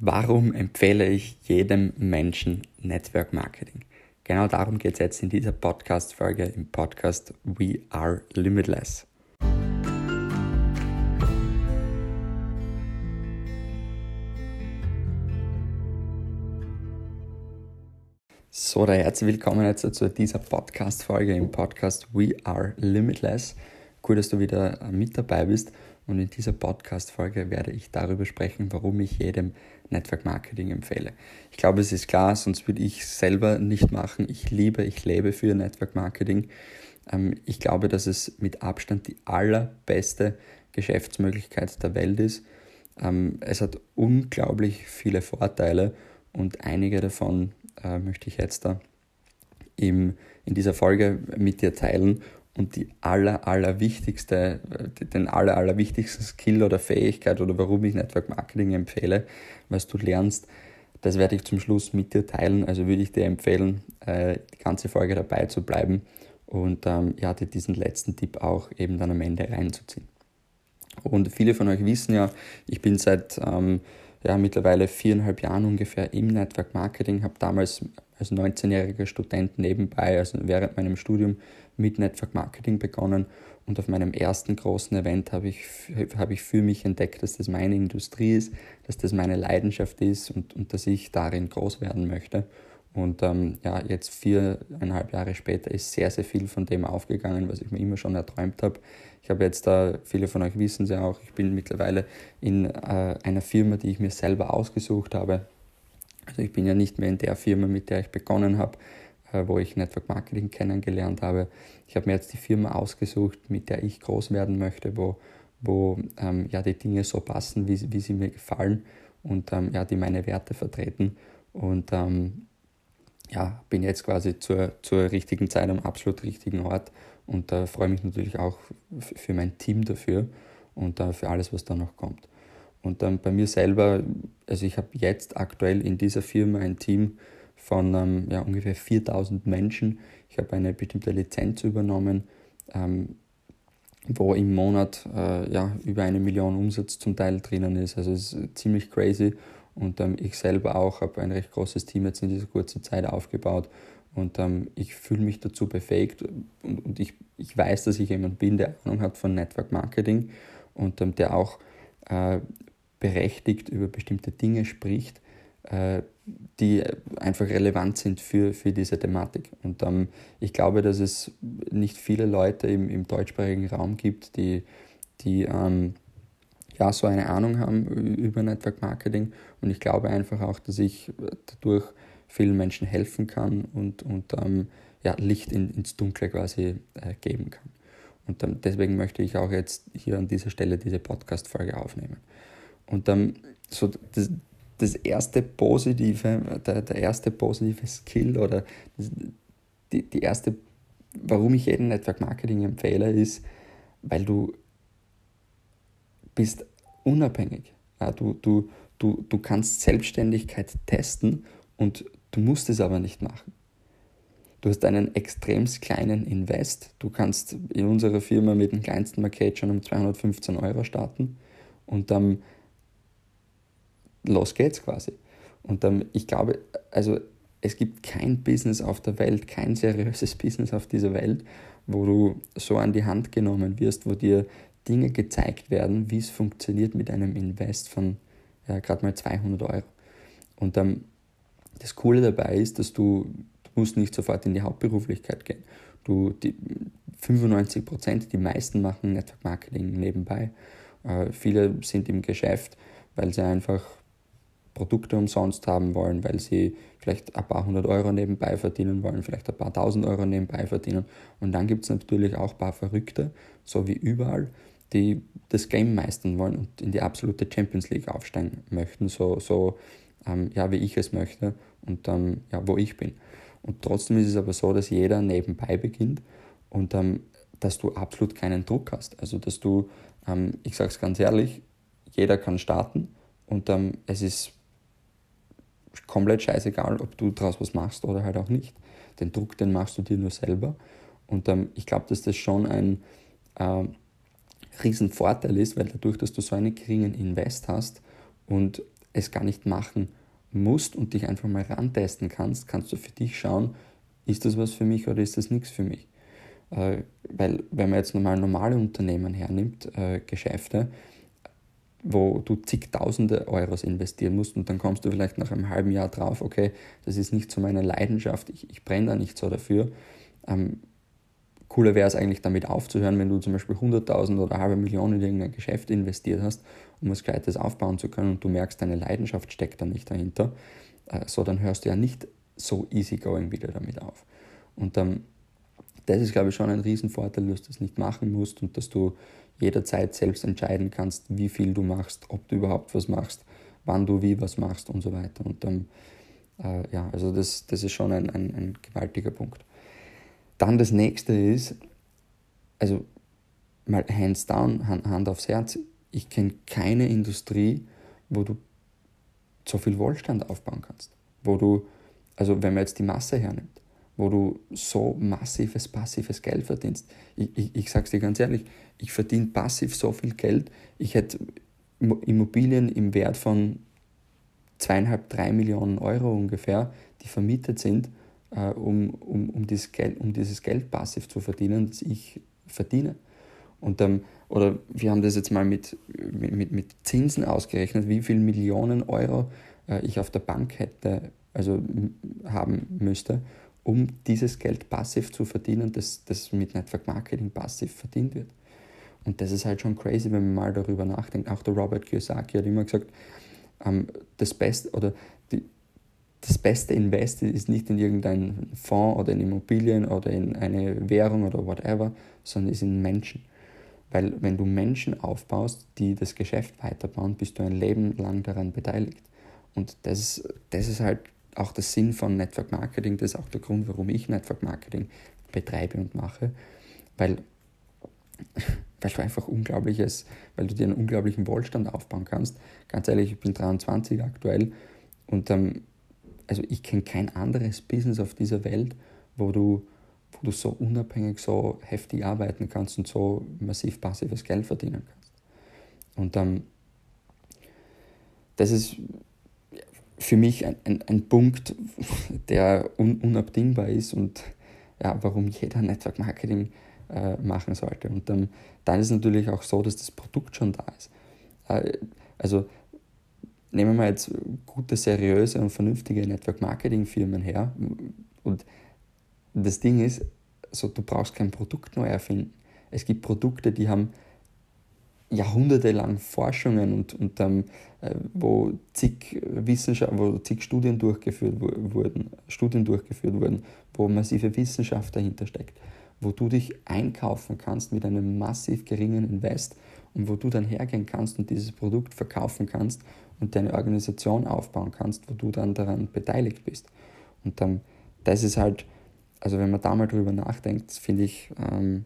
Warum empfehle ich jedem Menschen Network Marketing? Genau darum geht es jetzt in dieser Podcast-Folge im Podcast We Are Limitless. So, da herzlich willkommen jetzt zu dieser Podcast-Folge im Podcast We Are Limitless. Cool, dass du wieder mit dabei bist. Und in dieser Podcast-Folge werde ich darüber sprechen, warum ich jedem Network Marketing empfehle. Ich glaube, es ist klar, sonst würde ich selber nicht machen. Ich liebe, ich lebe für Network Marketing. Ähm, ich glaube, dass es mit Abstand die allerbeste Geschäftsmöglichkeit der Welt ist. Ähm, es hat unglaublich viele Vorteile und einige davon äh, möchte ich jetzt da in dieser Folge mit dir teilen und die aller, aller wichtigste, den aller, aller wichtigsten Skill oder Fähigkeit oder warum ich Network Marketing empfehle, was du lernst, das werde ich zum Schluss mit dir teilen. Also würde ich dir empfehlen, äh, die ganze Folge dabei zu bleiben und ähm, ja, dir diesen letzten Tipp auch eben dann am Ende reinzuziehen. Und viele von euch wissen ja, ich bin seit ähm, ja, mittlerweile viereinhalb Jahren ungefähr im Network Marketing, habe damals als 19-jähriger Student nebenbei, also während meinem Studium, mit Network Marketing begonnen und auf meinem ersten großen Event habe ich, hab ich für mich entdeckt, dass das meine Industrie ist, dass das meine Leidenschaft ist und, und dass ich darin groß werden möchte. Und ähm, ja, jetzt viereinhalb Jahre später ist sehr, sehr viel von dem aufgegangen, was ich mir immer schon erträumt habe. Ich habe jetzt da, viele von euch wissen es ja auch, ich bin mittlerweile in äh, einer Firma, die ich mir selber ausgesucht habe. Also ich bin ja nicht mehr in der Firma, mit der ich begonnen habe, äh, wo ich Network Marketing kennengelernt habe. Ich habe mir jetzt die Firma ausgesucht, mit der ich groß werden möchte, wo, wo ähm, ja, die Dinge so passen, wie, wie sie mir gefallen und ähm, ja, die meine Werte vertreten. Und ähm, ja, bin jetzt quasi zur, zur richtigen Zeit am absolut richtigen Ort und äh, freue mich natürlich auch für mein Team dafür und äh, für alles, was da noch kommt. Und dann bei mir selber, also ich habe jetzt aktuell in dieser Firma ein Team von ähm, ja, ungefähr 4000 Menschen. Ich habe eine bestimmte Lizenz übernommen, ähm, wo im Monat äh, ja, über eine Million Umsatz zum Teil drinnen ist. Also es ist ziemlich crazy. Und ähm, ich selber auch habe ein recht großes Team jetzt in dieser kurzen Zeit aufgebaut. Und ähm, ich fühle mich dazu befähigt und, und ich, ich weiß, dass ich jemand bin, der Ahnung hat von Network Marketing und ähm, der auch äh, berechtigt über bestimmte Dinge spricht, äh, die einfach relevant sind für, für diese Thematik. Und ähm, ich glaube, dass es nicht viele Leute im, im deutschsprachigen Raum gibt, die, die ähm, ja, so eine Ahnung haben über Network Marketing. Und ich glaube einfach auch, dass ich dadurch vielen Menschen helfen kann und, und ähm, ja, Licht in, ins Dunkle quasi äh, geben kann. Und ähm, deswegen möchte ich auch jetzt hier an dieser Stelle diese Podcast-Folge aufnehmen. Und ähm, so das, das erste positive, der, der erste positive Skill oder die, die erste, warum ich jeden Network Marketing empfehle, ist, weil du bist unabhängig. Ja, du, du, du, du kannst Selbstständigkeit testen und du musst es aber nicht machen. Du hast einen extrem kleinen Invest. Du kannst in unserer Firma mit dem kleinsten Paket schon um 215 Euro starten und dann los geht's quasi. Und ähm, ich glaube, also es gibt kein Business auf der Welt, kein seriöses Business auf dieser Welt, wo du so an die Hand genommen wirst, wo dir Dinge gezeigt werden, wie es funktioniert mit einem Invest von ja, gerade mal 200 Euro. Und ähm, das Coole dabei ist, dass du, du musst nicht sofort in die Hauptberuflichkeit gehen. Du, die 95 Prozent, die meisten machen Network Marketing nebenbei. Äh, viele sind im Geschäft, weil sie einfach Produkte umsonst haben wollen, weil sie vielleicht ein paar hundert Euro nebenbei verdienen wollen, vielleicht ein paar tausend Euro nebenbei verdienen. Und dann gibt es natürlich auch ein paar Verrückte, so wie überall, die das Game meistern wollen und in die absolute Champions League aufsteigen möchten, so, so ähm, ja, wie ich es möchte und ähm, ja, wo ich bin. Und trotzdem ist es aber so, dass jeder nebenbei beginnt und ähm, dass du absolut keinen Druck hast. Also dass du, ähm, ich sage es ganz ehrlich, jeder kann starten und ähm, es ist komplett scheißegal, ob du daraus was machst oder halt auch nicht. Den Druck, den machst du dir nur selber. Und ähm, ich glaube, dass das schon ein äh, Riesenvorteil ist, weil dadurch, dass du so einen geringen Invest hast und es gar nicht machen musst und dich einfach mal rantesten kannst, kannst du für dich schauen, ist das was für mich oder ist das nichts für mich. Äh, weil wenn man jetzt normal normale Unternehmen hernimmt, äh, Geschäfte, wo du zigtausende Euros investieren musst und dann kommst du vielleicht nach einem halben Jahr drauf, okay, das ist nicht so meine Leidenschaft, ich, ich brenne da nicht so dafür. Ähm, cooler wäre es eigentlich damit aufzuhören, wenn du zum Beispiel 100.000 oder halbe Million in irgendein Geschäft investiert hast, um was Gescheites aufbauen zu können und du merkst, deine Leidenschaft steckt da nicht dahinter, äh, so dann hörst du ja nicht so easygoing wieder damit auf. Und ähm, das ist, glaube ich, schon ein Riesenvorteil, dass du das nicht machen musst und dass du jederzeit selbst entscheiden kannst, wie viel du machst, ob du überhaupt was machst, wann du wie was machst und so weiter. Und dann, äh, ja, also das, das ist schon ein, ein, ein gewaltiger Punkt. Dann das nächste ist, also mal hands down, Hand aufs Herz, ich kenne keine Industrie, wo du so viel Wohlstand aufbauen kannst. Wo du, also wenn man jetzt die Masse hernimmt, wo du so massives passives Geld verdienst. Ich, ich, ich sage es dir ganz ehrlich, ich verdiene passiv so viel Geld, ich hätte Immobilien im Wert von zweieinhalb, drei Millionen Euro ungefähr, die vermietet sind, äh, um, um, um, dieses Geld, um dieses Geld passiv zu verdienen, das ich verdiene. Und, ähm, oder wir haben das jetzt mal mit, mit, mit Zinsen ausgerechnet, wie viele Millionen Euro äh, ich auf der Bank hätte, also haben müsste, um dieses Geld passiv zu verdienen, das, das mit Network Marketing passiv verdient wird. Und das ist halt schon crazy, wenn man mal darüber nachdenkt. Auch der Robert Kiyosaki hat immer gesagt, ähm, das Beste oder die, das beste Invest ist nicht in irgendeinen Fonds oder in Immobilien oder in eine Währung oder whatever, sondern ist in Menschen. Weil wenn du Menschen aufbaust, die das Geschäft weiterbauen, bist du ein Leben lang daran beteiligt. Und das, das ist halt auch der Sinn von Network Marketing, das ist auch der Grund, warum ich Network Marketing betreibe und mache, weil, weil du einfach unglaubliches, weil du dir einen unglaublichen Wohlstand aufbauen kannst. Ganz ehrlich, ich bin 23 aktuell und ähm, also ich kenne kein anderes Business auf dieser Welt, wo du, wo du so unabhängig, so heftig arbeiten kannst und so massiv passives Geld verdienen kannst. Und ähm, das ist für mich ein, ein, ein Punkt, der un, unabdingbar ist und ja, warum jeder Network Marketing äh, machen sollte. Und ähm, dann ist es natürlich auch so, dass das Produkt schon da ist. Äh, also nehmen wir jetzt gute, seriöse und vernünftige Network Marketing Firmen her. Und das Ding ist, so, du brauchst kein Produkt neu erfinden. Es gibt Produkte, die haben jahrhundertelang Forschungen und, und ähm, äh, wo zig Wissenschaft, wo zig Studien durchgeführt wurden, Studien durchgeführt wurden, wo massive Wissenschaft dahinter steckt, wo du dich einkaufen kannst mit einem massiv geringen Invest und wo du dann hergehen kannst und dieses Produkt verkaufen kannst und deine Organisation aufbauen kannst, wo du dann daran beteiligt bist. Und ähm, das ist halt, also wenn man da mal drüber nachdenkt, finde ich, ähm,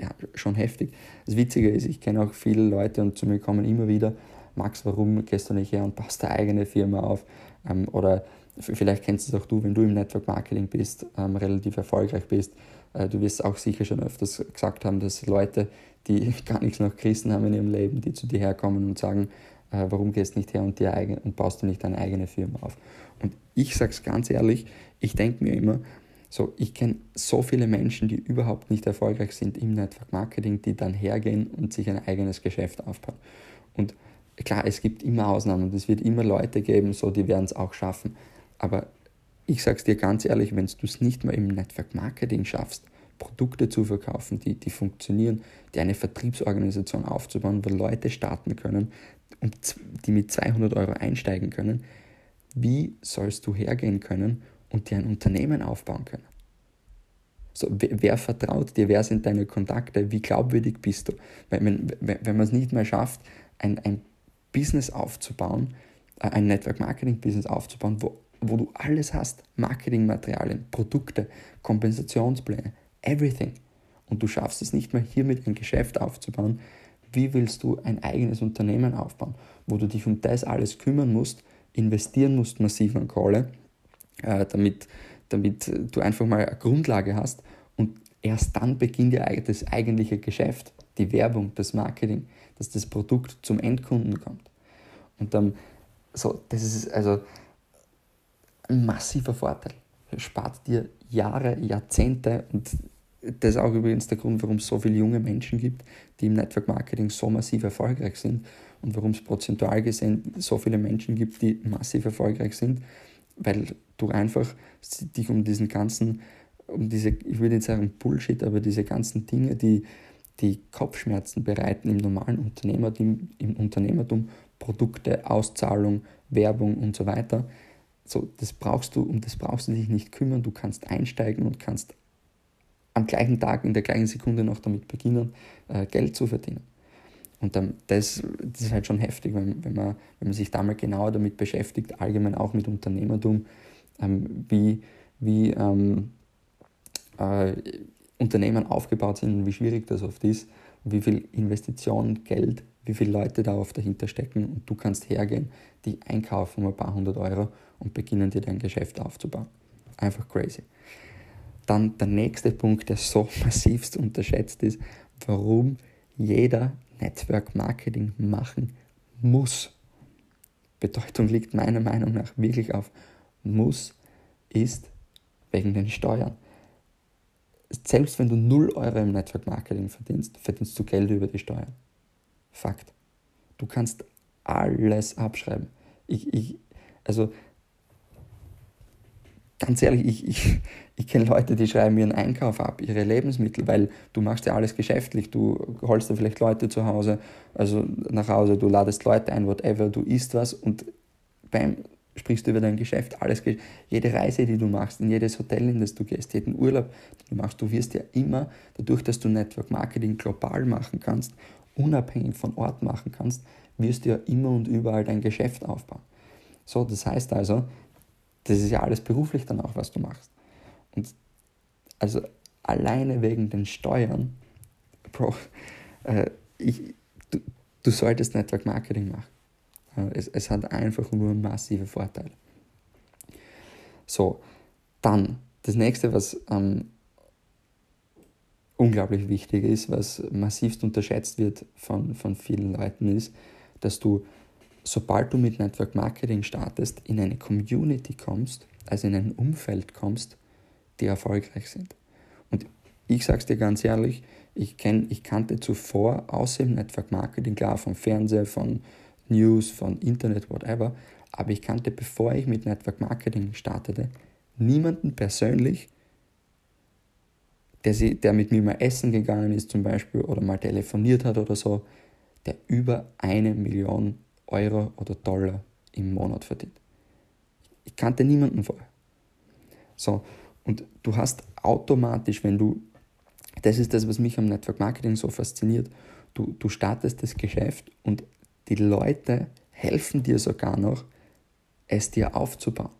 ja, schon heftig. Das Witzige ist, ich kenne auch viele Leute und zu mir kommen immer wieder, Max, warum gehst du nicht her und baust deine eigene Firma auf? Ähm, oder vielleicht kennst du es auch du, wenn du im Network Marketing bist, ähm, relativ erfolgreich bist. Äh, du wirst auch sicher schon öfters gesagt haben, dass Leute, die gar nichts nach Christen haben in ihrem Leben, die zu dir herkommen und sagen, äh, warum gehst du nicht her und, dir eigen, und baust du nicht deine eigene Firma auf? Und ich sage es ganz ehrlich, ich denke mir immer, so, ich kenne so viele Menschen, die überhaupt nicht erfolgreich sind im Network Marketing, die dann hergehen und sich ein eigenes Geschäft aufbauen. Und klar, es gibt immer Ausnahmen und es wird immer Leute geben, so, die werden es auch schaffen. Aber ich sage es dir ganz ehrlich, wenn du es nicht mal im Network Marketing schaffst, Produkte zu verkaufen, die, die funktionieren, die eine Vertriebsorganisation aufzubauen, wo Leute starten können und die mit 200 Euro einsteigen können, wie sollst du hergehen können und dir ein Unternehmen aufbauen können. So, wer, wer, vertraut dir? Wer sind deine Kontakte? Wie glaubwürdig bist du? Wenn, wenn, wenn man es nicht mehr schafft, ein, ein Business aufzubauen, äh, ein Network Marketing Business aufzubauen, wo, wo du alles hast: Marketingmaterialien, Produkte, Kompensationspläne, everything. Und du schaffst es nicht mehr, hiermit ein Geschäft aufzubauen. Wie willst du ein eigenes Unternehmen aufbauen, wo du dich um das alles kümmern musst, investieren musst massiv an Kohle äh, damit, damit du einfach mal eine Grundlage hast und erst dann beginnt ja das eigentliche Geschäft, die Werbung, das Marketing, dass das Produkt zum Endkunden kommt. Und dann, So, das ist also ein massiver Vorteil. Spart dir Jahre, Jahrzehnte und das ist auch übrigens der Grund, warum es so viele junge Menschen gibt, die im Network Marketing so massiv erfolgreich sind und warum es prozentual gesehen so viele Menschen gibt, die massiv erfolgreich sind, weil du einfach dich um diesen ganzen, um diese, ich würde nicht sagen Bullshit, aber diese ganzen Dinge, die, die Kopfschmerzen bereiten im normalen Unternehmertum, im Unternehmertum, Produkte, Auszahlung, Werbung und so weiter, so, das brauchst du, um das brauchst du dich nicht kümmern. Du kannst einsteigen und kannst am gleichen Tag, in der gleichen Sekunde noch damit beginnen, äh, Geld zu verdienen. Und dann, das, das ist halt schon heftig, wenn, wenn, man, wenn man sich da mal genauer damit beschäftigt, allgemein auch mit Unternehmertum, ähm, wie, wie ähm, äh, Unternehmen aufgebaut sind und wie schwierig das oft ist, wie viel Investition, Geld, wie viele Leute darauf dahinter stecken und du kannst hergehen, die einkaufen um ein paar hundert Euro und beginnen dir dein Geschäft aufzubauen. Einfach crazy. Dann der nächste Punkt, der so massivst unterschätzt ist, warum jeder Network Marketing machen muss. Bedeutung liegt meiner Meinung nach wirklich auf muss, ist wegen den Steuern. Selbst wenn du 0 Euro im Network Marketing verdienst, verdienst du Geld über die Steuern. Fakt. Du kannst alles abschreiben. Ich, ich, also ganz ehrlich, ich, ich, ich kenne Leute, die schreiben ihren Einkauf ab, ihre Lebensmittel, weil du machst ja alles geschäftlich. Du holst dir vielleicht Leute zu Hause, also nach Hause, du ladest Leute ein, whatever, du isst was und beim sprichst du über dein Geschäft, alles, jede Reise, die du machst, in jedes Hotel, in das du gehst, jeden Urlaub, den du machst, du wirst ja immer, dadurch, dass du Network Marketing global machen kannst, unabhängig von Ort machen kannst, wirst du ja immer und überall dein Geschäft aufbauen. So, das heißt also, das ist ja alles beruflich dann auch, was du machst. Und also alleine wegen den Steuern, Bro, äh, ich, du, du solltest Network Marketing machen. Äh, es, es hat einfach nur massive Vorteile. So, dann das nächste, was ähm, unglaublich wichtig ist, was massivst unterschätzt wird von, von vielen Leuten, ist, dass du sobald du mit Network Marketing startest, in eine Community kommst, also in ein Umfeld kommst, die erfolgreich sind. Und ich sage es dir ganz ehrlich, ich, kenn, ich kannte zuvor außer im Network Marketing, klar, vom Fernseher, von News, von Internet, whatever, aber ich kannte, bevor ich mit Network Marketing startete, niemanden persönlich, der, sie, der mit mir mal essen gegangen ist zum Beispiel oder mal telefoniert hat oder so, der über eine Million Euro oder Dollar im Monat verdient. Ich kannte niemanden vorher. So, und du hast automatisch, wenn du, das ist das, was mich am Network Marketing so fasziniert, du, du startest das Geschäft und die Leute helfen dir sogar noch, es dir aufzubauen.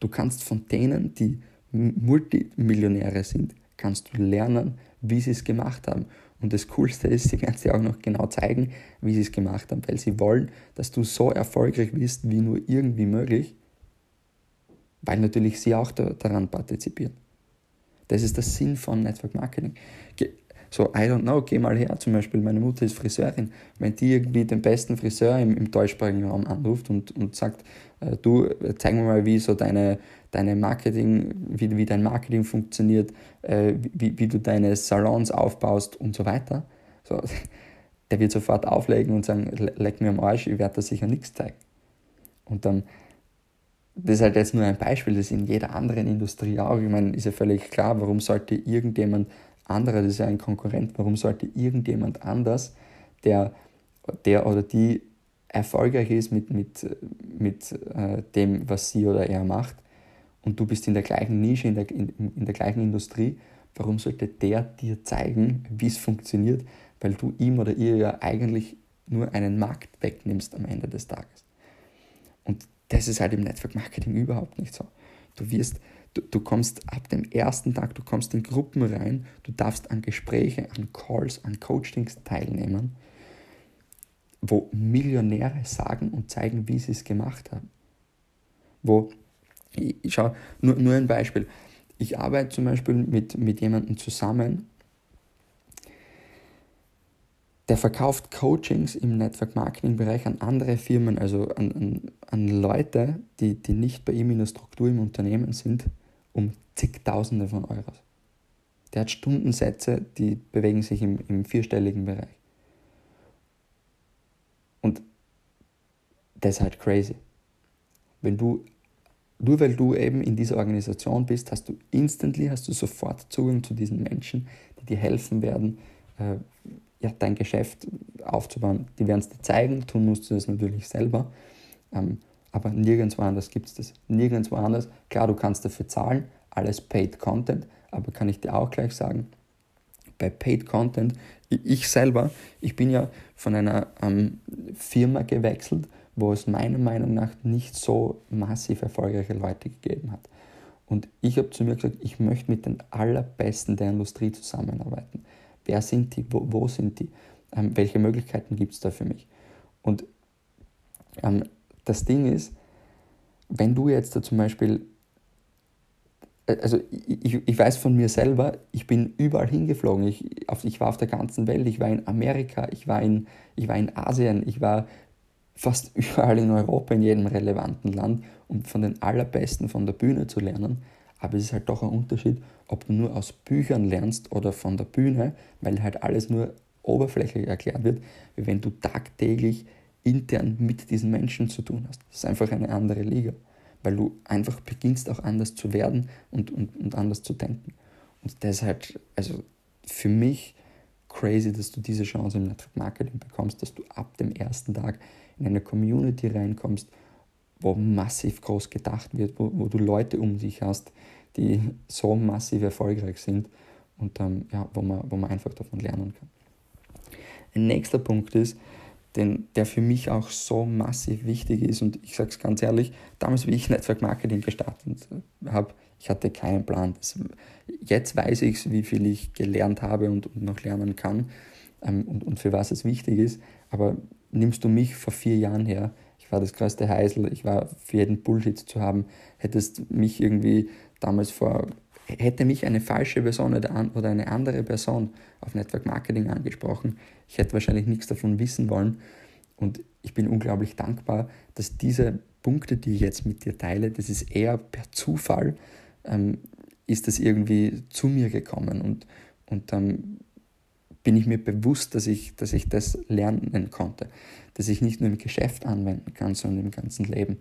Du kannst von denen, die Multimillionäre sind, kannst du lernen, wie sie es gemacht haben. Und das Coolste ist, sie werden dir auch noch genau zeigen, wie sie es gemacht haben, weil sie wollen, dass du so erfolgreich bist, wie nur irgendwie möglich, weil natürlich sie auch da, daran partizipieren. Das ist der Sinn von Network Marketing. So, I don't know, geh mal her, zum Beispiel, meine Mutter ist Friseurin. Wenn die irgendwie den besten Friseur im, im deutschsprachigen Raum anruft und, und sagt, äh, du, zeig mir mal, wie so deine, deine Marketing, wie, wie dein Marketing funktioniert, äh, wie, wie du deine Salons aufbaust und so weiter. So, der wird sofort auflegen und sagen, leck mir am Arsch, ich werde da sicher nichts zeigen. Und dann, das ist halt jetzt nur ein Beispiel, das in jeder anderen Industrie auch. Ich meine, ist ja völlig klar, warum sollte irgendjemand anderer, das ist ja ein Konkurrent, warum sollte irgendjemand anders, der, der oder die erfolgreich ist mit, mit, mit äh, dem, was sie oder er macht, und du bist in der gleichen Nische, in der, in, in der gleichen Industrie, warum sollte der dir zeigen, wie es funktioniert, weil du ihm oder ihr ja eigentlich nur einen Markt wegnimmst am Ende des Tages. Und das ist halt im Network Marketing überhaupt nicht so. Du wirst, du, du kommst ab dem ersten Tag, du kommst in Gruppen rein, du darfst an Gespräche, an Calls, an Coachings teilnehmen, wo Millionäre sagen und zeigen, wie sie es gemacht haben. Wo, ich, schau, nur, nur ein Beispiel. Ich arbeite zum Beispiel mit, mit jemandem zusammen, der verkauft Coachings im Network Marketing Bereich an andere Firmen, also an, an, an Leute, die, die nicht bei ihm in der Struktur im Unternehmen sind, um zigtausende von Euros. Der hat Stundensätze, die bewegen sich im, im vierstelligen Bereich. Und das ist halt crazy. Wenn du, nur weil du eben in dieser Organisation bist, hast du instantly, hast du sofort Zugang zu diesen Menschen, die dir helfen werden, äh, ja, dein Geschäft aufzubauen. Die werden es dir zeigen, tun musst du das natürlich selber. Ähm, aber nirgendwo anders gibt es das. Nirgendwo anders. Klar, du kannst dafür zahlen, alles Paid Content, aber kann ich dir auch gleich sagen, bei Paid Content, ich selber, ich bin ja von einer ähm, Firma gewechselt, wo es meiner Meinung nach nicht so massiv erfolgreiche Leute gegeben hat. Und ich habe zu mir gesagt, ich möchte mit den allerbesten der Industrie zusammenarbeiten. Wer sind die? Wo, wo sind die? Ähm, welche Möglichkeiten gibt es da für mich? Und ähm, das Ding ist, wenn du jetzt da zum Beispiel, äh, also ich, ich weiß von mir selber, ich bin überall hingeflogen. Ich, auf, ich war auf der ganzen Welt, ich war in Amerika, ich war in, ich war in Asien, ich war fast überall in Europa, in jedem relevanten Land, um von den Allerbesten von der Bühne zu lernen. Aber es ist halt doch ein Unterschied, ob du nur aus Büchern lernst oder von der Bühne, weil halt alles nur oberflächlich erklärt wird, wie wenn du tagtäglich intern mit diesen Menschen zu tun hast. Das ist einfach eine andere Liga, weil du einfach beginnst auch anders zu werden und, und, und anders zu denken. Und halt, also für mich crazy, dass du diese Chance im Network Marketing bekommst, dass du ab dem ersten Tag in eine Community reinkommst, wo massiv groß gedacht wird, wo, wo du Leute um dich hast, die so massiv erfolgreich sind und ähm, ja, wo, man, wo man einfach davon lernen kann. Ein nächster Punkt ist, den, der für mich auch so massiv wichtig ist und ich sage es ganz ehrlich, damals wie ich Network Marketing gestartet habe, ich hatte keinen Plan. Das, jetzt weiß ich, wie viel ich gelernt habe und, und noch lernen kann ähm, und, und für was es wichtig ist, aber nimmst du mich vor vier Jahren her, ich war das größte Heisel, ich war für jeden Bullshit zu haben, hättest mich irgendwie damals vor, hätte mich eine falsche Person oder eine andere Person auf Network Marketing angesprochen, ich hätte wahrscheinlich nichts davon wissen wollen. Und ich bin unglaublich dankbar, dass diese Punkte, die ich jetzt mit dir teile, das ist eher per Zufall, ähm, ist das irgendwie zu mir gekommen. Und, und ähm, bin ich mir bewusst, dass ich, dass ich das lernen konnte, dass ich nicht nur im Geschäft anwenden kann, sondern im ganzen Leben.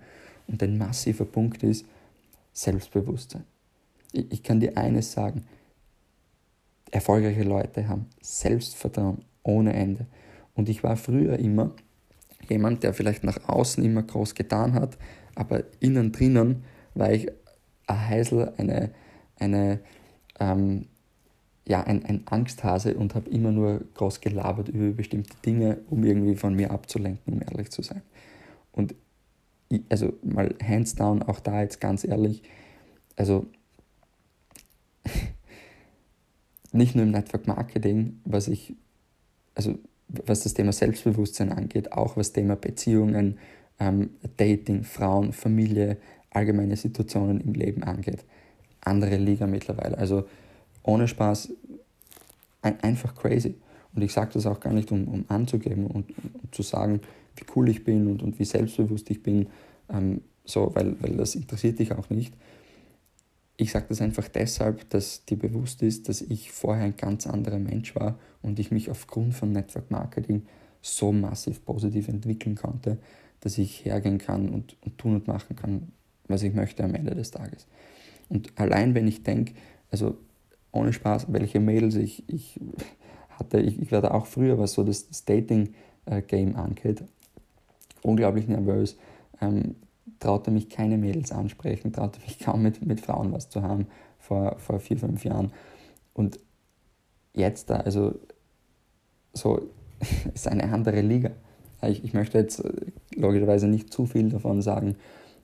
Und ein massiver Punkt ist Selbstbewusstsein. Ich, ich kann dir eines sagen, erfolgreiche Leute haben Selbstvertrauen ohne Ende. Und ich war früher immer jemand, der vielleicht nach außen immer groß getan hat, aber innen drinnen war ich ein Heisel, eine, eine ähm, ja, ein, ein Angsthase und habe immer nur groß gelabert über bestimmte Dinge, um irgendwie von mir abzulenken, um ehrlich zu sein. Und ich, also mal hands down, auch da jetzt ganz ehrlich, also nicht nur im Network Marketing, was ich, also was das Thema Selbstbewusstsein angeht, auch was Thema Beziehungen, ähm, Dating, Frauen, Familie, allgemeine Situationen im Leben angeht. Andere Liga mittlerweile. Also ohne Spaß ein, einfach crazy. Und ich sage das auch gar nicht, um, um anzugeben und, um zu sagen, wie cool ich bin und, und wie selbstbewusst ich bin, ähm, so, weil, weil das interessiert dich auch nicht. Ich sage das einfach deshalb, dass dir bewusst ist, dass ich vorher ein ganz anderer Mensch war und ich mich aufgrund von Network Marketing so massiv positiv entwickeln konnte, dass ich hergehen kann und, und tun und machen kann, was ich möchte am Ende des Tages. Und allein wenn ich denke, also ohne Spaß, welche Mädels ich, ich hatte. Ich, ich werde auch früher, was so das, das Dating-Game angeht, unglaublich nervös. Ähm, traute mich keine Mädels ansprechen, traute mich kaum mit, mit Frauen was zu haben vor, vor vier, fünf Jahren. Und jetzt da, also so, ist eine andere Liga. Ich, ich möchte jetzt äh, logischerweise nicht zu viel davon sagen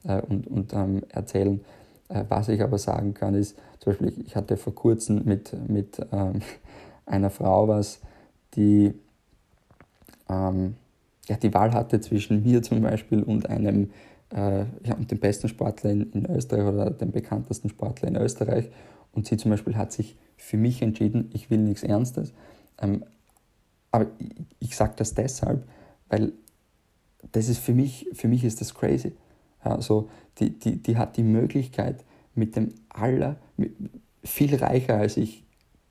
äh, und, und ähm, erzählen, äh, was ich aber sagen kann, ist, zum Beispiel, ich hatte vor kurzem mit, mit ähm, einer Frau was, die ähm, ja, die Wahl hatte zwischen mir zum Beispiel und einem äh, ja, und dem besten Sportler in, in, Österreich oder dem bekanntesten Sportler in Österreich. Und sie zum Beispiel hat sich für mich entschieden, ich will nichts Ernstes. Ähm, aber ich, ich sage das deshalb, weil das ist für mich, für mich ist das crazy. Ja, so, die, die, die hat die Möglichkeit, mit dem aller, mit, viel reicher als ich,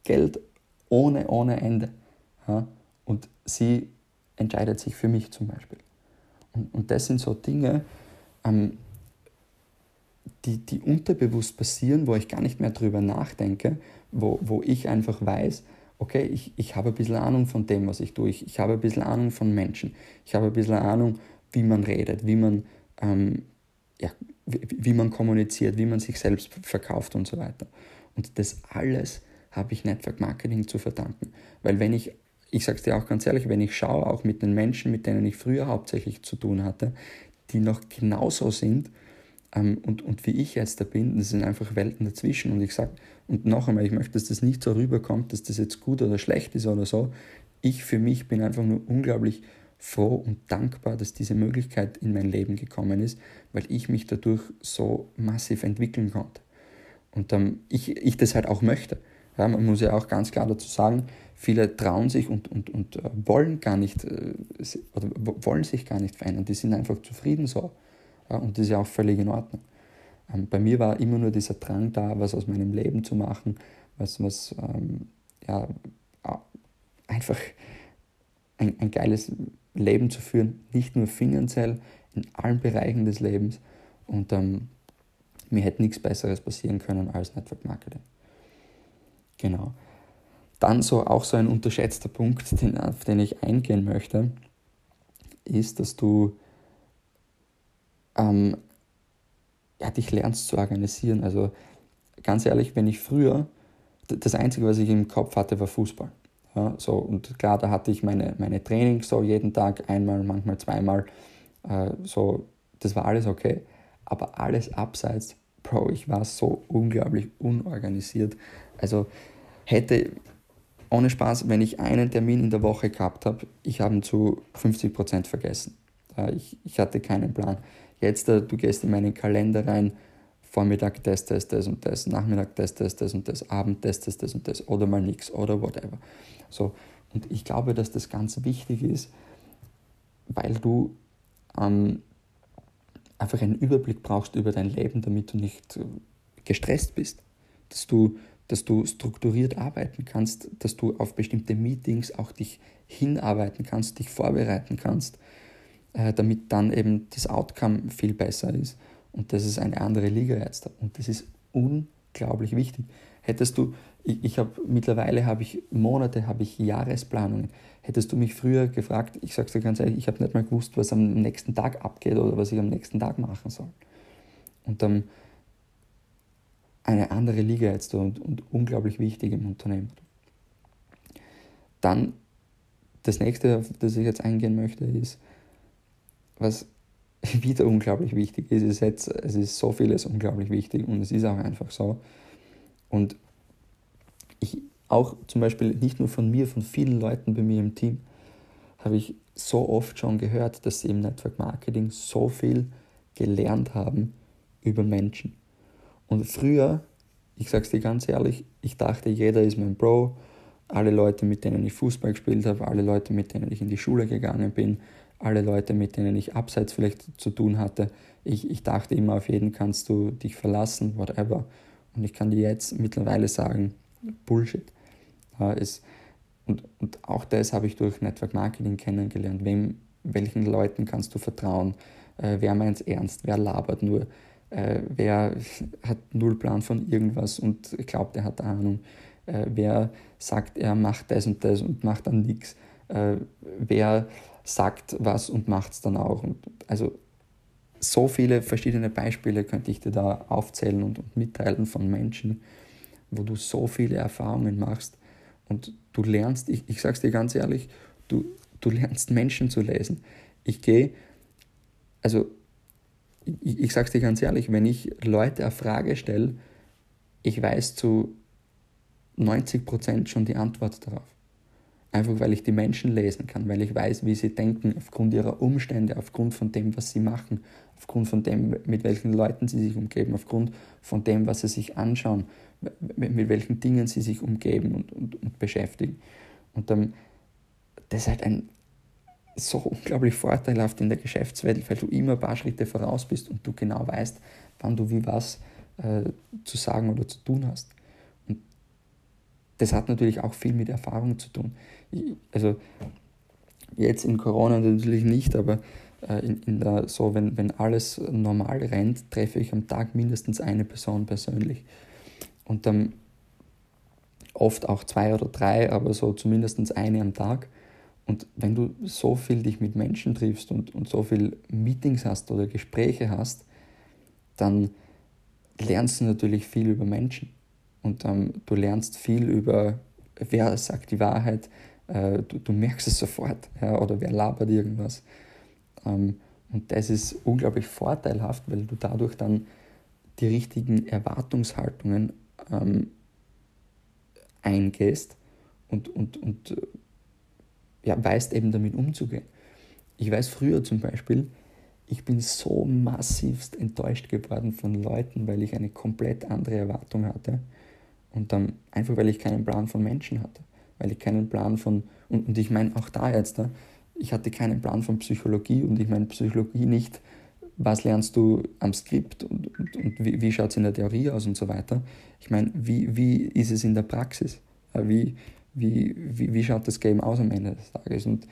Geld ohne, ohne Ende. Ja, und sie entscheidet sich für mich zum Beispiel. Und, und das sind so Dinge, ähm, die, die unterbewusst passieren, wo ich gar nicht mehr drüber nachdenke, wo, wo ich einfach weiß, okay, ich, ich habe ein bisschen Ahnung von dem, was ich tue. Ich, ich habe ein bisschen Ahnung von Menschen. Ich habe ein bisschen Ahnung, wie man redet, wie man, ähm, ja, wie, wie man kommuniziert, wie man sich selbst verkauft und so weiter. Und das alles habe ich Network Marketing zu verdanken. Weil wenn ich, ich sage es dir auch ganz ehrlich, wenn ich schaue, auch mit den Menschen, mit denen ich früher hauptsächlich zu tun hatte, die noch genauso sind, ähm, und, und wie ich jetzt da bin, das sind einfach Welten dazwischen. Und ich sage, und noch einmal, ich möchte, dass das nicht so rüberkommt, dass das jetzt gut oder schlecht ist oder so. Ich für mich bin einfach nur unglaublich froh und dankbar, dass diese Möglichkeit in mein Leben gekommen ist, weil ich mich dadurch so massiv entwickeln konnte. Und ähm, ich, ich das halt auch möchte. Ja, man muss ja auch ganz klar dazu sagen, viele trauen sich und, und, und äh, wollen gar nicht, äh, oder wollen sich gar nicht verändern. Die sind einfach zufrieden so. Ja, und das ist ja auch völlig in Ordnung. Ähm, bei mir war immer nur dieser Drang da, was aus meinem Leben zu machen, was, was ähm, ja, einfach ein, ein geiles Leben zu führen, nicht nur finanziell, in allen Bereichen des Lebens. Und ähm, mir hätte nichts Besseres passieren können als Network Marketing. Genau. Dann so auch so ein unterschätzter Punkt, den, auf den ich eingehen möchte, ist, dass du ähm, ja, dich lernst zu organisieren. Also ganz ehrlich, wenn ich früher, das Einzige, was ich im Kopf hatte, war Fußball. Ja, so, und klar, da hatte ich meine, meine Trainings so jeden Tag, einmal, manchmal zweimal. Äh, so, das war alles okay. Aber alles abseits, Bro, ich war so unglaublich unorganisiert. Also hätte, ohne Spaß, wenn ich einen Termin in der Woche gehabt habe, ich habe ihn zu 50% vergessen. Äh, ich, ich hatte keinen Plan. Jetzt, äh, du gehst in meinen Kalender rein, Vormittag das, das, das und das, Nachmittag das, das, das und das, Abend das, das, das und das oder mal nichts oder whatever. So, und ich glaube, dass das ganz wichtig ist, weil du ähm, einfach einen Überblick brauchst über dein Leben, damit du nicht äh, gestresst bist. Dass du, dass du strukturiert arbeiten kannst, dass du auf bestimmte Meetings auch dich hinarbeiten kannst, dich vorbereiten kannst äh, damit dann eben das Outcome viel besser ist. Und das ist eine andere Liga jetzt. Und das ist unglaublich wichtig. Hättest du, ich, ich habe mittlerweile habe ich Monate, habe ich Jahresplanungen. Hättest du mich früher gefragt, ich sage dir ganz ehrlich, ich habe nicht mal gewusst, was am nächsten Tag abgeht oder was ich am nächsten Tag machen soll. Und dann eine andere Liga jetzt und, und unglaublich wichtig im Unternehmen. Dann das nächste, auf das ich jetzt eingehen möchte, ist, was wieder unglaublich wichtig ist, ist jetzt, es ist so vieles unglaublich wichtig und es ist auch einfach so. Und ich auch zum Beispiel nicht nur von mir, von vielen Leuten bei mir im Team, habe ich so oft schon gehört, dass sie im Network Marketing so viel gelernt haben über Menschen. Und früher, ich sage es dir ganz ehrlich, ich dachte, jeder ist mein Bro, alle Leute, mit denen ich Fußball gespielt habe, alle Leute, mit denen ich in die Schule gegangen bin, alle Leute, mit denen ich abseits vielleicht zu tun hatte. Ich, ich dachte immer, auf jeden kannst du dich verlassen, whatever. Und ich kann dir jetzt mittlerweile sagen, Bullshit. Äh, es, und, und auch das habe ich durch Network Marketing kennengelernt. Wem, welchen Leuten kannst du vertrauen? Äh, wer meint es ernst? Wer labert nur? Äh, wer hat null Plan von irgendwas und glaubt, er hat Ahnung? Äh, wer sagt, er macht das und das und macht dann nichts? Äh, wer sagt was und macht es dann auch. Und also so viele verschiedene Beispiele könnte ich dir da aufzählen und, und mitteilen von Menschen, wo du so viele Erfahrungen machst und du lernst, ich, ich sag's dir ganz ehrlich, du, du lernst Menschen zu lesen. Ich gehe, also ich, ich sag's dir ganz ehrlich, wenn ich Leute eine Frage stelle, ich weiß zu 90% schon die Antwort darauf. Einfach weil ich die Menschen lesen kann, weil ich weiß, wie sie denken, aufgrund ihrer Umstände, aufgrund von dem, was sie machen, aufgrund von dem, mit welchen Leuten sie sich umgeben, aufgrund von dem, was sie sich anschauen, mit welchen Dingen sie sich umgeben und, und, und beschäftigen. Und dann, das ist halt ein so unglaublich vorteilhaft in der Geschäftswelt, weil du immer ein paar Schritte voraus bist und du genau weißt, wann du wie was äh, zu sagen oder zu tun hast. Das hat natürlich auch viel mit Erfahrung zu tun. Also jetzt in Corona natürlich nicht, aber äh, in, in der, so, wenn, wenn alles normal rennt, treffe ich am Tag mindestens eine Person persönlich. Und dann oft auch zwei oder drei, aber so zumindest eine am Tag. Und wenn du so viel dich mit Menschen triffst und, und so viel Meetings hast oder Gespräche hast, dann lernst du natürlich viel über Menschen. Und ähm, du lernst viel über, wer sagt die Wahrheit, äh, du, du, merkst es sofort, ja, oder wer labert irgendwas. Ähm, und das ist unglaublich vorteilhaft, weil du dadurch dann die richtigen Erwartungshaltungen ähm, eingehst und, und, und ja, weißt eben damit umzugehen. Ich weiß früher zum Beispiel, ich bin so massivst enttäuscht geworden von Leuten, weil ich eine komplett andere Erwartung hatte. Und dann einfach, weil ich keinen Plan von Menschen hatte. Weil ich keinen Plan von, und, und ich meine auch da jetzt, ich hatte keinen Plan von Psychologie und ich meine Psychologie nicht, was lernst du am Skript und, und, und wie, wie schaut es in der Theorie aus und so weiter. Ich meine, wie, wie ist es in der Praxis? Wie, wie, wie, wie schaut das Game aus am Ende des Tages? Und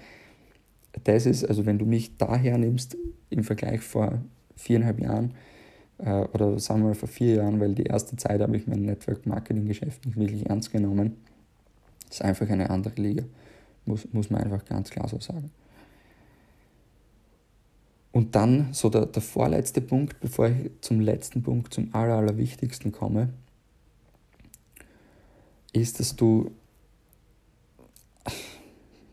das ist, also wenn du mich daher nimmst im Vergleich vor viereinhalb Jahren äh, oder sagen wir mal vor vier Jahren, weil die erste Zeit habe ich mein Network-Marketing-Geschäft nicht wirklich ernst genommen, ist einfach eine andere Liga, muss, muss man einfach ganz klar so sagen. Und dann so der, der vorletzte Punkt, bevor ich zum letzten Punkt, zum aller, allerwichtigsten komme, ist, dass du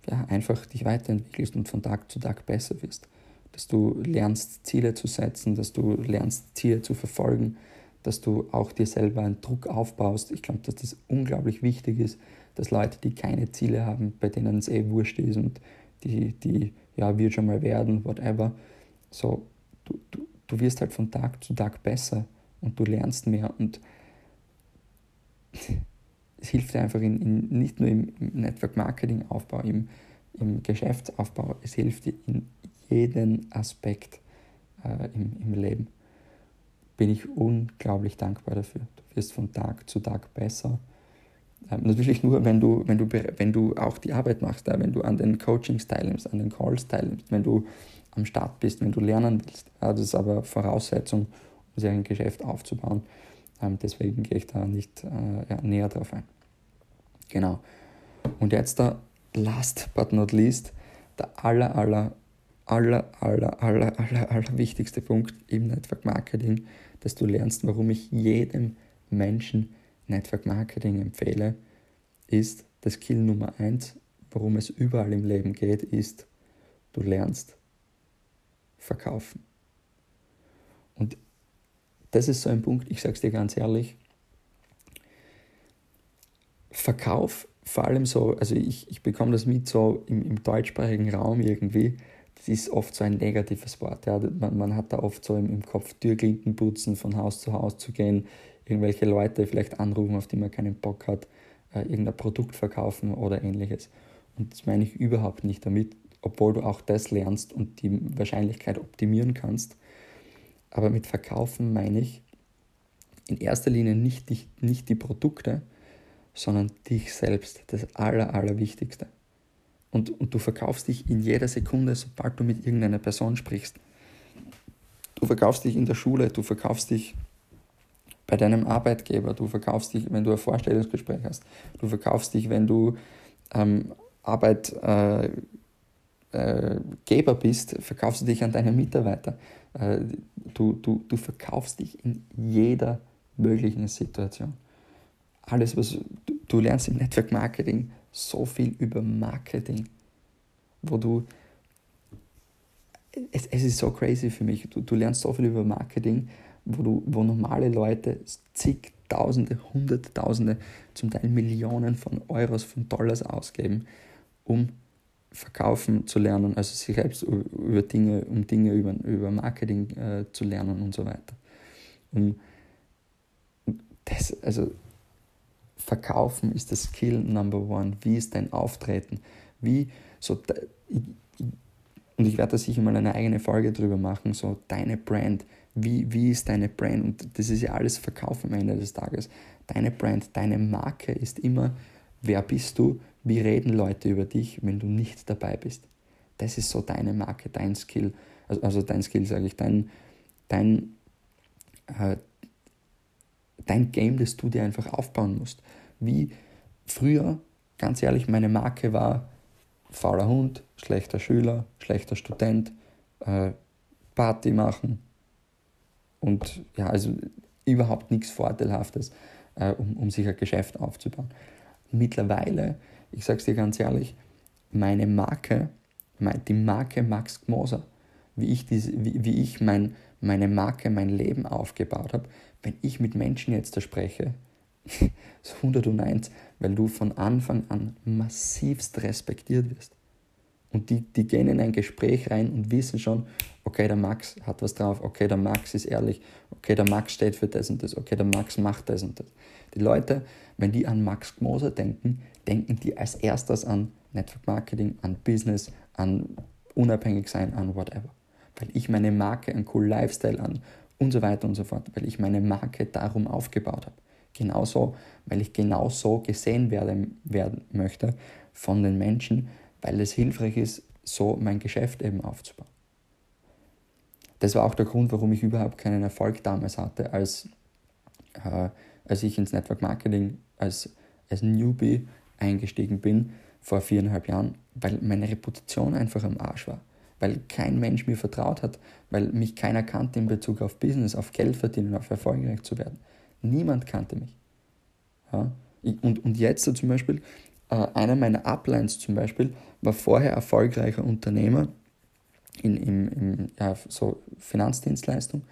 ja, einfach dich weiterentwickelst und von Tag zu Tag besser wirst. Dass du lernst, Ziele zu setzen, dass du lernst, Ziele zu verfolgen, dass du auch dir selber einen Druck aufbaust. Ich glaube, dass das unglaublich wichtig ist, dass Leute, die keine Ziele haben, bei denen es eh wurscht ist und die, die ja, wird schon mal werden, whatever, so, du, du, du wirst halt von Tag zu Tag besser und du lernst mehr und es hilft dir einfach in, in, nicht nur im, Network Marketing Aufbau, im, im Geschäftsaufbau, es hilft dir in jedem Aspekt äh, im, im Leben. Bin ich unglaublich dankbar dafür. Du wirst von Tag zu Tag besser. Ähm, natürlich nur, wenn du, wenn, du, wenn du auch die Arbeit machst, ja, wenn du an den Coachings teilnimmst, an den Calls teilnimmst, wenn du am Start bist, wenn du lernen willst. Ja, das ist aber Voraussetzung, um sich ein Geschäft aufzubauen. Ähm, deswegen gehe ich da nicht äh, ja, näher drauf ein. Genau. Und jetzt der last but not least, der aller, aller, aller, aller, aller, aller, aller wichtigste Punkt im Network Marketing, dass du lernst, warum ich jedem Menschen Network Marketing empfehle, ist das Skill Nummer eins, worum es überall im Leben geht, ist, du lernst verkaufen. Und das ist so ein Punkt, ich sage es dir ganz ehrlich, Verkauf, vor allem so, also ich, ich bekomme das mit so im, im deutschsprachigen Raum irgendwie, das ist oft so ein negatives Wort. Ja. Man, man hat da oft so im, im Kopf Türklinken putzen, von Haus zu Haus zu gehen, irgendwelche Leute vielleicht anrufen, auf die man keinen Bock hat, äh, irgendein Produkt verkaufen oder ähnliches. Und das meine ich überhaupt nicht damit, obwohl du auch das lernst und die Wahrscheinlichkeit optimieren kannst. Aber mit Verkaufen meine ich in erster Linie nicht die, nicht die Produkte, sondern dich selbst, das Aller, Allerwichtigste. Und, und du verkaufst dich in jeder Sekunde, sobald du mit irgendeiner Person sprichst. Du verkaufst dich in der Schule, du verkaufst dich bei deinem Arbeitgeber, du verkaufst dich, wenn du ein Vorstellungsgespräch hast, du verkaufst dich, wenn du ähm, Arbeitgeber äh, bist, verkaufst du dich an deine Mitarbeiter. Äh, du, du, du verkaufst dich in jeder möglichen Situation. Alles, was du, du lernst im Network Marketing so viel über Marketing, wo du es, es ist so crazy für mich. Du, du lernst so viel über Marketing, wo, du, wo normale Leute zigtausende, hunderttausende, zum Teil Millionen von Euros, von Dollars ausgeben, um verkaufen zu lernen, also sich selbst über Dinge, um Dinge über, über Marketing äh, zu lernen und so weiter. Um das, also Verkaufen ist das Skill Number One. Wie ist dein Auftreten? Wie So, und ich werde da sicher mal eine eigene Folge drüber machen, so deine Brand, wie, wie ist deine Brand? Und das ist ja alles Verkauf am Ende des Tages. Deine Brand, deine Marke ist immer, wer bist du, wie reden Leute über dich, wenn du nicht dabei bist. Das ist so deine Marke, dein Skill, also, also dein Skill sage ich, dein, dein, äh, dein Game, das du dir einfach aufbauen musst. Wie früher, ganz ehrlich, meine Marke war fauler Hund, schlechter Schüler, schlechter Student, äh, Party machen und ja, also überhaupt nichts Vorteilhaftes, äh, um, um sich ein Geschäft aufzubauen. Mittlerweile, ich sage es dir ganz ehrlich, meine Marke, die Marke Max Gmoser, wie ich, diese, wie, wie ich mein, meine Marke, mein Leben aufgebaut habe, wenn ich mit Menschen jetzt da spreche, so 101, weil du von Anfang an massivst respektiert wirst. Und die, die gehen in ein Gespräch rein und wissen schon, okay, der Max hat was drauf, okay, der Max ist ehrlich, okay, der Max steht für das und das, okay, der Max macht das und das. Die Leute, wenn die an Max Gmoser denken, denken die als erstes an Network Marketing, an Business, an unabhängig sein, an whatever. Weil ich meine Marke, einen coolen Lifestyle an und so weiter und so fort, weil ich meine Marke darum aufgebaut habe. Genauso, weil ich genauso gesehen werden, werden möchte von den Menschen, weil es hilfreich ist, so mein Geschäft eben aufzubauen. Das war auch der Grund, warum ich überhaupt keinen Erfolg damals hatte, als, äh, als ich ins Network Marketing als, als Newbie eingestiegen bin vor viereinhalb Jahren, weil meine Reputation einfach am Arsch war. Weil kein Mensch mir vertraut hat, weil mich keiner kannte in Bezug auf Business, auf Geld verdienen, auf erfolgreich zu werden. Niemand kannte mich. Ja? Und, und jetzt so zum Beispiel, äh, einer meiner Uplines zum Beispiel war vorher erfolgreicher Unternehmer in, in, in ja, so Finanzdienstleistung,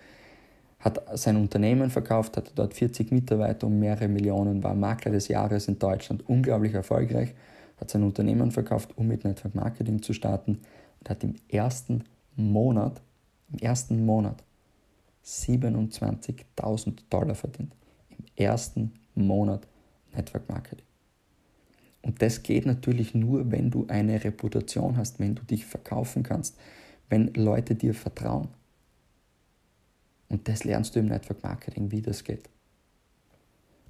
hat sein Unternehmen verkauft, hatte dort 40 Mitarbeiter um mehrere Millionen, war Makler des Jahres in Deutschland, unglaublich erfolgreich, hat sein Unternehmen verkauft, um mit Network Marketing zu starten und hat im ersten Monat, im ersten Monat 27.000 Dollar verdient ersten Monat Network Marketing. Und das geht natürlich nur, wenn du eine Reputation hast, wenn du dich verkaufen kannst, wenn Leute dir vertrauen. Und das lernst du im Network Marketing, wie das geht.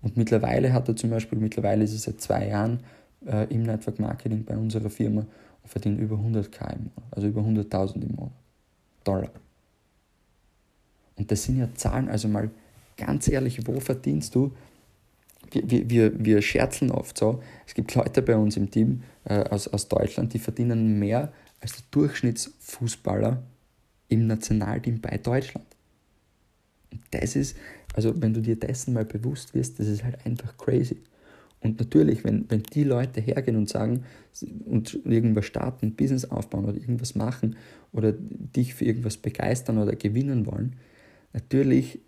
Und mittlerweile hat er zum Beispiel, mittlerweile ist er seit zwei Jahren äh, im Network Marketing bei unserer Firma und verdient über 100k im Monat, also über 100.000 im Monat. Dollar. Und das sind ja Zahlen, also mal ganz ehrlich, wo verdienst du? Wir, wir, wir scherzen oft so. Es gibt Leute bei uns im Team äh, aus, aus Deutschland, die verdienen mehr als der Durchschnittsfußballer im Nationalteam bei Deutschland. Und das ist, also wenn du dir dessen mal bewusst wirst, das ist halt einfach crazy. Und natürlich, wenn, wenn die Leute hergehen und sagen und irgendwas starten, Business aufbauen oder irgendwas machen oder dich für irgendwas begeistern oder gewinnen wollen, natürlich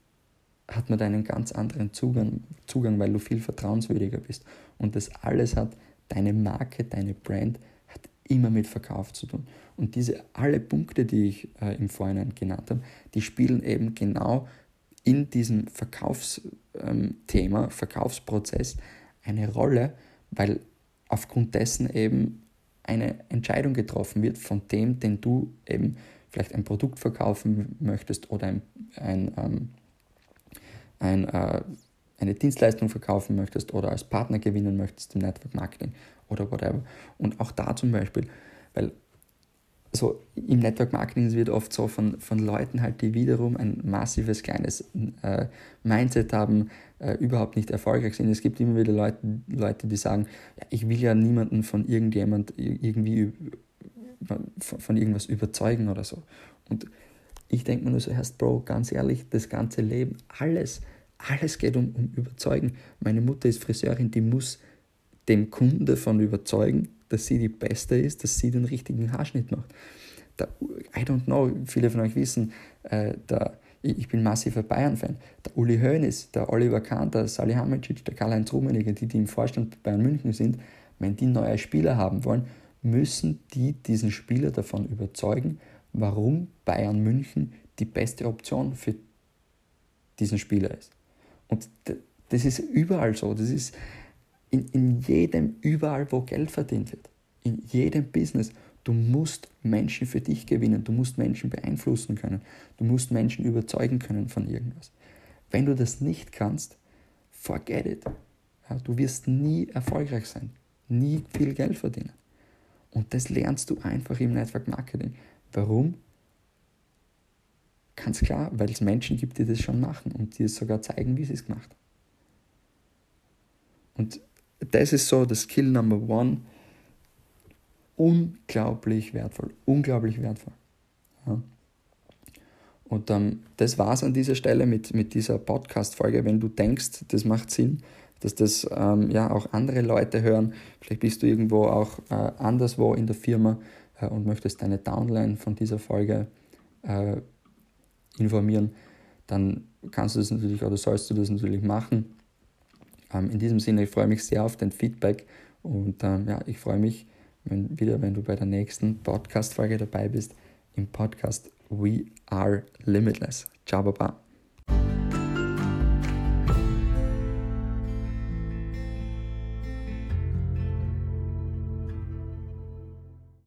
hat man da einen ganz anderen Zugang, Zugang, weil du viel vertrauenswürdiger bist. Und das alles hat deine Marke, deine Brand, hat immer mit Verkauf zu tun. Und diese alle Punkte, die ich äh, im Vorhinein genannt habe, die spielen eben genau in diesem Verkaufsthema, ähm, Verkaufsprozess eine Rolle, weil aufgrund dessen eben eine Entscheidung getroffen wird von dem, den du eben vielleicht ein Produkt verkaufen möchtest oder ein, ein ähm, ein, äh, eine Dienstleistung verkaufen möchtest oder als Partner gewinnen möchtest im Network Marketing oder whatever. Und auch da zum Beispiel, weil so im Network Marketing wird oft so von, von Leuten halt, die wiederum ein massives kleines äh, Mindset haben, äh, überhaupt nicht erfolgreich sind. Es gibt immer wieder Leute, Leute die sagen, ja, ich will ja niemanden von irgendjemand irgendwie von, von irgendwas überzeugen oder so. Und ich denke mir nur so, Herr Bro, ganz ehrlich, das ganze Leben, alles, alles geht um, um Überzeugen. Meine Mutter ist Friseurin, die muss den Kunden davon überzeugen, dass sie die Beste ist, dass sie den richtigen Haarschnitt macht. Der, I don't know, viele von euch wissen, äh, der, ich bin massiver Bayern-Fan. Der Uli Hoeneß, der Oliver Kahn, der Salihamidzic, der Karl-Heinz Rummenigge, die, die im Vorstand Bayern München sind, wenn die neue Spieler haben wollen, müssen die diesen Spieler davon überzeugen, warum Bayern München die beste Option für diesen Spieler ist. Und das ist überall so. Das ist in, in jedem, überall, wo Geld verdient wird. In jedem Business. Du musst Menschen für dich gewinnen, du musst Menschen beeinflussen können, du musst Menschen überzeugen können von irgendwas. Wenn du das nicht kannst, forget it. Ja, du wirst nie erfolgreich sein, nie viel Geld verdienen. Und das lernst du einfach im Network Marketing. Warum? Ganz klar, weil es Menschen gibt, die das schon machen und die es sogar zeigen, wie sie es gemacht haben. Und das ist so das Skill Number One. Unglaublich wertvoll, unglaublich wertvoll. Ja. Und ähm, das war es an dieser Stelle mit, mit dieser Podcast-Folge. Wenn du denkst, das macht Sinn, dass das ähm, ja auch andere Leute hören, vielleicht bist du irgendwo auch äh, anderswo in der Firma äh, und möchtest deine Downline von dieser Folge äh, informieren, dann kannst du das natürlich oder sollst du das natürlich machen. Ähm, in diesem Sinne, ich freue mich sehr auf dein Feedback und ähm, ja, ich freue mich wenn, wieder, wenn du bei der nächsten Podcast-Folge dabei bist im Podcast We Are Limitless. Ciao, Baba.